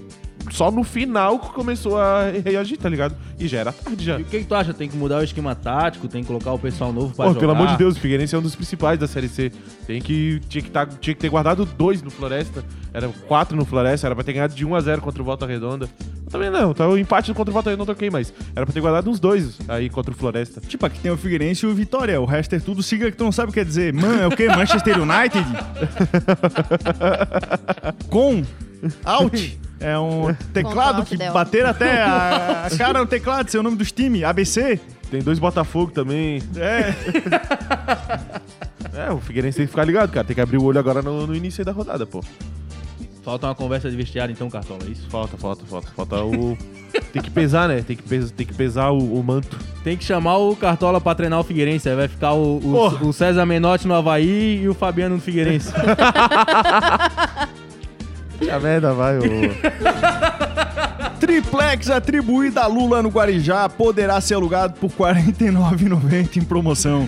só no final que começou a reagir, tá ligado? E já era tarde já. E o que, que tu acha? Tem que mudar o esquema tático? Tem que colocar o pessoal novo pra Pô, jogar? pelo amor de Deus, o Figueirense é um dos principais da Série C. Tem que, tinha, que tá, tinha que ter guardado dois no Floresta. Era quatro no Floresta, era pra ter ganhado de 1 a 0 contra o Volta Redonda. Eu também não, tá o empate contra o Volta Redonda ok, mas era pra ter guardado uns dois aí contra o Floresta. Tipo, aqui tem o Figueirense e o Vitória. O resto é tudo sigla que tu não sabe o que quer dizer. Man, é o quê? Manchester United? Com? Out? É um teclado que Altidel. bater até a, a cara no teclado, seu nome dos times. ABC? Tem dois Botafogo também. É. É, o Figueirense tem que ficar ligado, cara. Tem que abrir o olho agora no, no início aí da rodada, pô. Falta uma conversa de vestiário então, Cartola, é isso? Falta, falta, falta. Falta o. tem que pesar, né? Tem que, pes, tem que pesar o, o manto. Tem que chamar o Cartola pra treinar o Figueirense. Aí vai ficar o, o, Porra. o César Menotti no Havaí e o Fabiano no Figueirense. A merda vai, ô. Triplex atribuída a Lula no Guarijá poderá ser alugado por R$ 49,90 em promoção.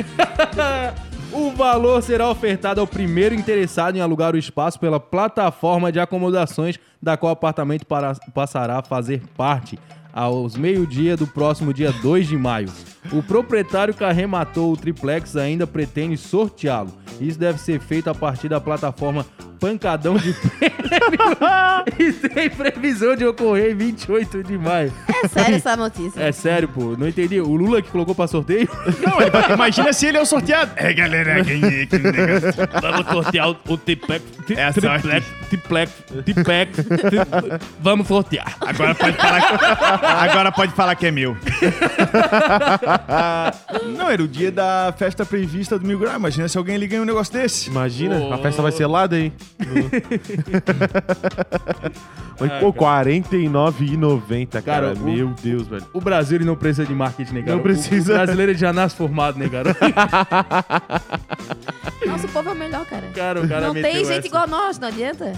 o valor será ofertado ao primeiro interessado em alugar o espaço pela plataforma de acomodações da qual o apartamento para- passará a fazer parte aos meio-dia do próximo dia 2 de maio. O proprietário que arrematou o triplex ainda pretende sorteá-lo. Isso deve ser feito a partir da plataforma Pancadão de Prêmio e tem previsão de ocorrer em 28 de maio. É sério essa notícia. É sério, pô, não entendi. O Lula que colocou pra sorteio? Não, ele vai- imagina se ele é o sorteado. É, galera, ganhei aqui no negócio. Vamos sortear o, triplex, É a sorte. Tiplec, Tipec, Tip- vamos sortear. Agora pode falar que, agora pode falar que é meu. Não, era o dia da festa prevista do Mil Grau. Imagina se alguém lhe ganha um negócio desse. Imagina, a festa vai ser lá daí. Mas, pô, R$49,90, cara. Cara, o- Meu Deus, velho. O Brasil ele não precisa de marketing, né, cara? Não precisa. O, o brasileiro ele já nasce formado, né, cara? Nossa, o povo é o melhor, cara. Cara, o cara não meteu tem gente essa. igual nós, não adianta.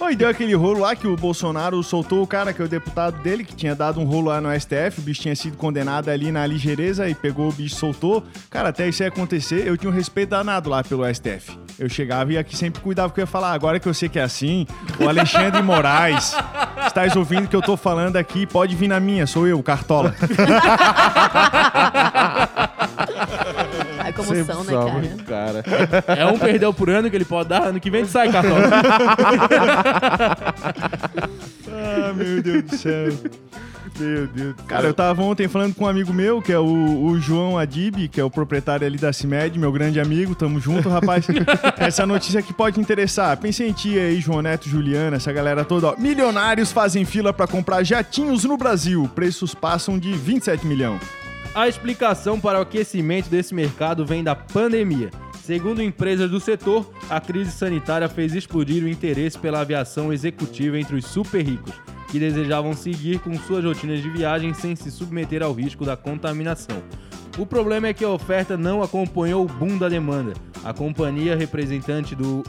Oi, deu aquele rolo lá que o Bolsonaro soltou o cara, que é o deputado dele, que tinha dado um rolo lá no STF, o bicho tinha sido condenado ali na ligeireza e pegou o bicho e soltou. Cara, até isso ia acontecer, eu tinha um respeito danado lá pelo STF. Eu chegava e aqui sempre cuidava que eu ia falar, agora que eu sei que é assim, o Alexandre Moraes, estás ouvindo o que eu tô falando aqui, pode vir na minha, sou eu, Cartola. Né, cara? cara. É um perdeu por ano que ele pode dar, ano que vem sai, cartola. ah, meu Deus do céu. Meu Deus. Cara, eu tava ontem falando com um amigo meu, que é o, o João Adib, que é o proprietário ali da CIMED, meu grande amigo. Tamo junto, rapaz. essa notícia aqui pode interessar. Pensei em ti aí, João Neto, Juliana, essa galera toda. Ó. Milionários fazem fila pra comprar jatinhos no Brasil. Preços passam de 27 milhões. A explicação para o aquecimento desse mercado vem da pandemia. Segundo empresas do setor, a crise sanitária fez explodir o interesse pela aviação executiva entre os super ricos, que desejavam seguir com suas rotinas de viagem sem se submeter ao risco da contaminação. O problema é que a oferta não acompanhou o boom da demanda. A companhia representante do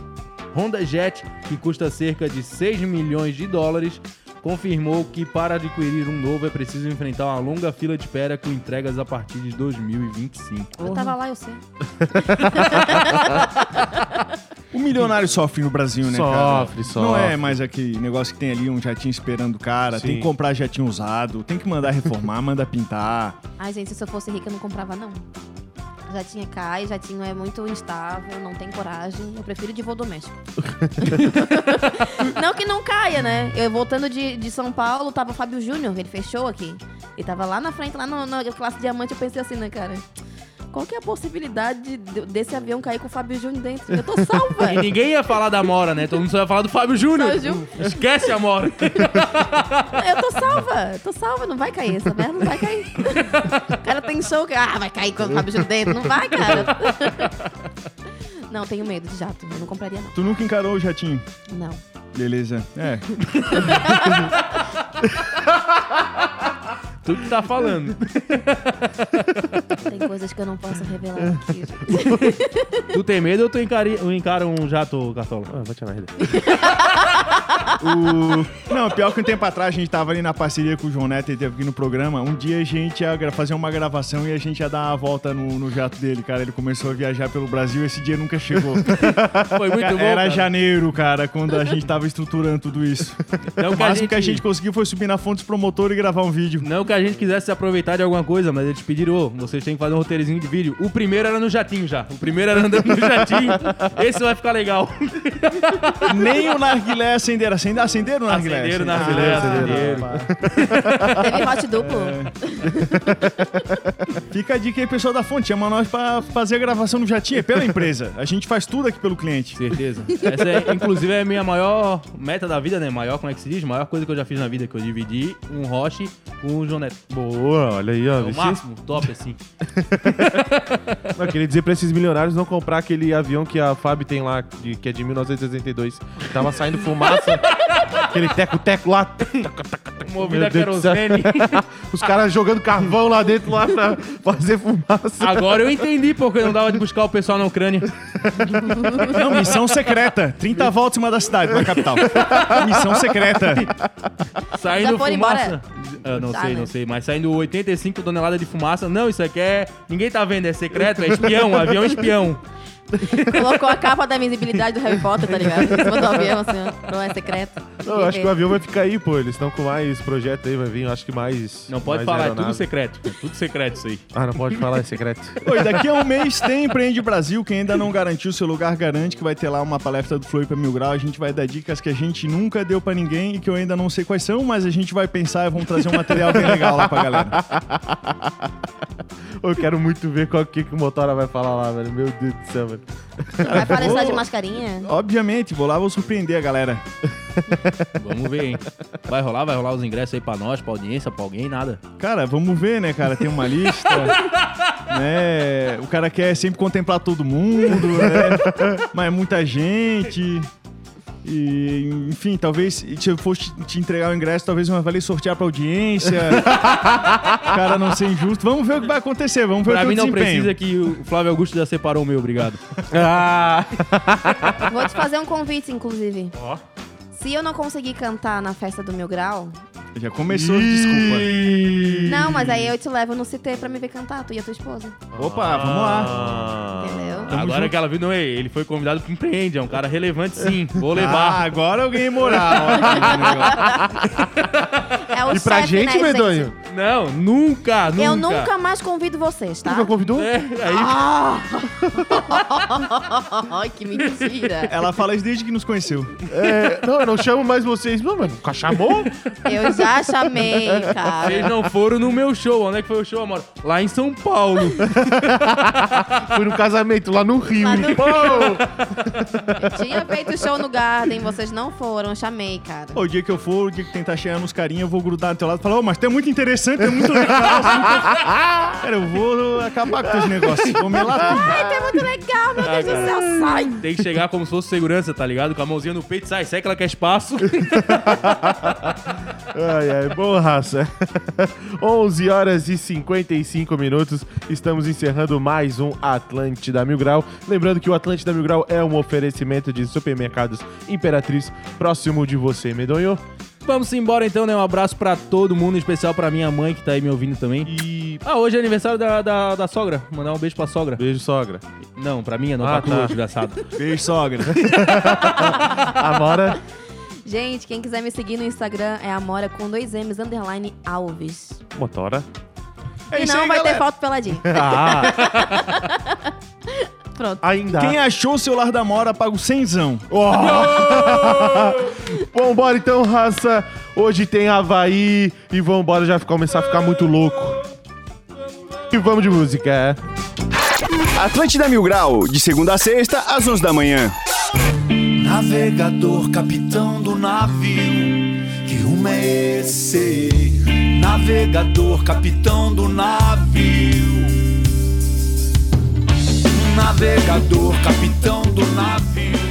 Honda Jet, que custa cerca de 6 milhões de dólares, confirmou que para adquirir um novo é preciso enfrentar uma longa fila de espera com entregas a partir de 2025. Eu tava lá, eu sei. O milionário sofre no Brasil, né, cara? Sofre, sofre. Não é mais aquele negócio que tem ali um jatinho esperando o cara. Tem Sim. que comprar jatinho usado, tem que mandar reformar, manda pintar. Ai, gente, se eu fosse rica, eu não comprava, não. Jatinho cai, jatinho é muito instável, não tem coragem. Eu prefiro de voo doméstico. não que não caia, né? Eu voltando de, de São Paulo, tava o Fábio Júnior, ele fechou aqui. Ele tava lá na frente, lá no, na classe diamante, eu pensei assim, né, cara? Qual que é a possibilidade de- desse avião cair com o Fábio Júnior dentro? Eu tô salva! E ninguém ia falar da Mora, né? Todo mundo só ia falar do Fábio Júnior. Fábio Júnior. Esquece a Mora. Eu tô salva, tô salva, não vai cair essa merda, não vai cair. O cara tem show que, ah, vai cair com o Fábio Júnior dentro, não vai, cara. Não, tenho medo de jato, eu não compraria não. Tu nunca encarou o jatinho? Não. Beleza. É. Tu que tá falando. Tem coisas que eu não posso revelar aqui, gente. Tu tem medo ou tu encari- ou encara um jato, Cartola? Ah, vai te merda. O... Não, pior que um tempo atrás a gente tava ali na parceria com o João Neto, ele teve aqui no programa. Um dia a gente ia gra- fazer uma gravação e a gente ia dar uma volta no, no jato dele, cara. Ele começou a viajar pelo Brasil esse dia nunca chegou. Foi muito bom. Era cara. janeiro, cara, quando a gente tava estruturando tudo isso. Não O que, a máximo gente, que a gente conseguiu foi subir na fonte promotor e gravar um vídeo. não que a gente quisesse se aproveitar de alguma coisa, mas eles pediram, ô, vocês têm que fazer um roteirozinho de vídeo. O primeiro era no jatinho já. O primeiro era andando no jatinho. Esse vai ficar legal. Nem o narguilé acenderam. Acende- Acenderam o narguilé? Acenderam o Acenderam, narguilé, acenderam. Teve hot duplo. Fica a dica aí, pessoal da fonte. Chama nós pra fazer a gravação no jatinho. É pela empresa. A gente faz tudo aqui pelo cliente. Certeza. Essa, é, inclusive, é a minha maior meta da vida, né? Maior, como é que se diz? Maior coisa que eu já fiz na vida, que eu dividi um Roche com o João Neto. Boa, olha aí, ó. É o máximo, top, assim. Não, queria dizer pra esses milionários não comprar aquele avião que a Fábio tem lá, de- que é de 1962. que Tava saindo fumaça. aquele teco-teco lá. Movido a Meu Deus do céu. querosene. Os caras jogando carvão lá dentro lá pra fazer fumaça. Agora eu entendi porque não dava de buscar o pessoal na Ucrânia. Não, missão secreta. 30 voltas em cima da cidade, na capital. Missão secreta. Saindo Já foram fumaça. embora? Eu não Tá, sei, né? não sei. Mas saindo 85 toneladas de fumaça. Não, isso aqui é. Ninguém tá vendo, é secreto, é espião, avião espião. Colocou a capa da invisibilidade do Harry Potter, tá ligado? Em cima do avião, assim, ó. Não é secreto. Não, eu acho que o avião vai ficar aí, pô. Eles estão com mais projeto aí, vai vir, eu acho que mais. Não pode mais falar, é aeronave. tudo secreto. É tudo secreto isso aí. Ah, não pode falar, é secreto. Oi, daqui a um mês tem Empreende Brasil. Quem ainda não garantiu seu lugar, garante que vai ter lá uma palestra do Flow pra Mil Grau. A gente vai dar dicas que a gente nunca deu pra ninguém e que eu ainda não sei quais são, mas a gente vai pensar e vamos trazer um material bem legal lá pra galera. Eu quero muito ver qual que, que o Motora vai falar lá, velho. Meu Deus do céu, velho. Vai palestrar de mascarinha? Obviamente, vou lá, vou surpreender a galera. Vamos ver, hein? Vai rolar, vai rolar os ingressos aí pra nós, pra audiência, pra alguém, nada. Cara, vamos ver, né, cara? Tem uma lista. né? O cara quer sempre contemplar todo mundo, né? Mas é muita gente. E, enfim, talvez se eu fosse te entregar o ingresso, talvez eu valer sortear pra audiência. cara não ser injusto. Vamos ver o que vai acontecer, vamos ver Pra o mim não desempenho. precisa que o Flávio Augusto já separou o meu, obrigado. Ah! Vou te fazer um convite, inclusive. Ó. Se eu não conseguir cantar na festa do Mil Grau... Já começou, desculpa. Não, mas aí eu te levo no CT pra me ver cantar, tu e a tua esposa. Opa, vamos lá. Ah. Entendeu? Agora que ela viu, não, ei, ele foi convidado pro Empreende, é um cara relevante sim, vou Ah, levar. agora eu ganhei moral. É o E pra chefe, gente, né, medonho? Não, nunca, nunca. Eu nunca mais convido vocês, tá? Nunca convidou? É, aí, Ah! Ai, que mentira. Ela fala isso desde que nos conheceu. É, não, eu não chamo mais vocês. Não, mas nunca chamou? Eu já chamei, cara. vocês não foram no meu show. Onde é que foi o show, amor? Lá em São Paulo. Fui no casamento lá no Rio. Lá no- Pô! Eu tinha feito show no Garden, vocês não foram, chamei, cara. O dia que eu for, o dia que tentar chegar nos carinhas, eu vou grudar do teu lado e falar, ô, mas tu é muito interessante, é muito legal. assim, Cara, eu vou acabar com teus negócios. Vou melar tudo. Ai, é muito legal, meu Deus do céu, sai. Tem que chegar como se fosse segurança, tá ligado? Com a mãozinha no peito, sai, sai que ela quer espaço. Ai, ai, boa raça. 11 horas e 55 minutos. Estamos encerrando mais um Atlântida Mil Grau. Lembrando que o Atlântida Mil Grau é um oferecimento de supermercados Imperatriz próximo de você, Medonho. Vamos embora então, né? Um abraço pra todo mundo, em especial pra minha mãe que tá aí me ouvindo também. E. Ah, hoje é aniversário da, da, da sogra. Mandar um beijo pra sogra. Beijo, sogra. Não, pra minha, não Ah, pra tua, tá. desgraçado. Beijo, sogra. Amora. Gente, quem quiser me seguir no Instagram é Amora com dois M's, underline Alves. Motora. É e não aí, vai ter galera. foto peladinho. Ah, Pronto. ainda. Quem achou o celular da Mora, paga o cenzão. Vambora então, raça. Hoje tem Havaí. E vambora já começar a ficar muito louco. E vamos de música. é. Atlântida Mil Grau, de segunda a sexta, às 11 da manhã. Navegador, capitão do navio, que rumo é esse? Navegador, capitão do navio. Navegador, capitão do navio.